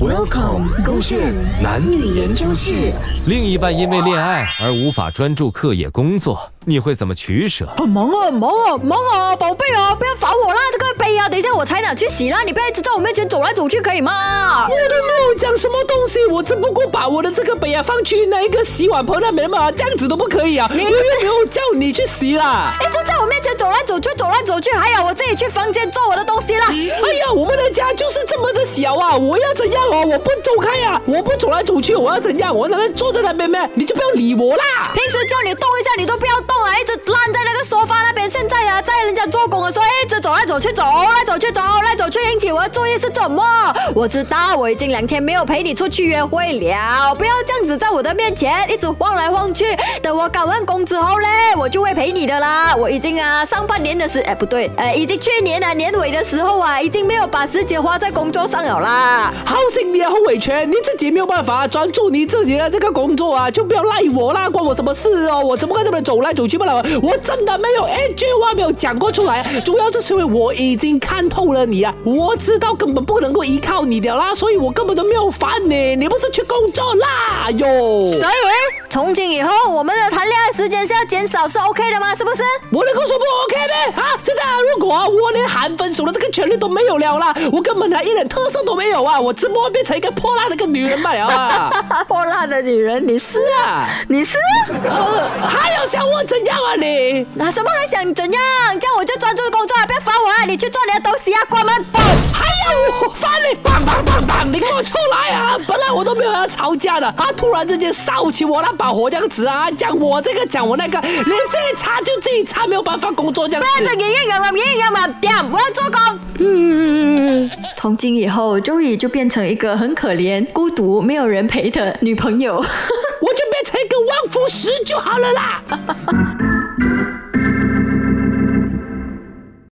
Welcome，勾线男女研究室。另一半因为恋爱而无法专注课业工作，你会怎么取舍？很忙啊，忙啊，忙啊，宝贝啊，不要烦我啦，这个杯啊，等一下我才拿去洗啦，你不要一直在我面前走来走去，可以吗？我都没有讲什么东西，我只不过把我的这个杯啊放去那一个洗碗盆那边嘛，这样子都不可以啊！我又没有叫你去洗啦。一直在我面前走来走去，走来走去，还有我自己去房间做我的东西啦。哎呀，我们的家就是这么的小啊，我要怎样啊？我不走开呀，我不走来走去，我要怎样？我在那坐在那边咩？你就不要理我啦。平时叫你动一下，你都不要动走来走去，走来走去，走来走去，引起我的注意是怎么？我知道，我已经两天没有陪你出去约会了，不要这样子在我的面前一直晃来晃去。等我搞完工之后嘞，我就会陪你的啦。我已经啊，上半年的时，哎不对，哎，已经去年啊年尾的时候啊，已经没有把时间花在工作上了啦。好心你啊，洪伟全，你自己没有办法专注你自己的这个工作啊，就不要赖我啦，关我什么事哦？我怎么可以这么走来走去不了？我真的没有一句话没有讲过出来，主要是为我已经看透了你啊，我知道根本不能够依靠你的啦，所以我根本都没有烦你，你不是去工作啦哟？所以从今以后，我们的谈恋爱时间是要减少，是 OK 的吗？是不是？我能够说不 OK 吗？啊，现在啊，如果啊我连喊分手的这个权利都没有了啦，我根本啊一点特色都没有啊，我只不过变成一个破烂的一个女人罢了啊。破烂的女人，你是啊，你是？呃，还要想我怎样啊你？那什么还想怎样？你去做你的东西啊，关门。嘣！还有我烦你？棒棒棒棒！你给我出来啊！本来我都没有要吵架的，啊，突然之间烧起我那把火这样子啊，讲我这个讲我那个，连自己擦就自己擦，没有办法工作这样子不要子。再演演演演演嘛，点，我要做工。嗯，从今以后，周宇就变成一个很可怜、孤独、没有人陪的女朋友。我就变成一个旺夫石就好了啦。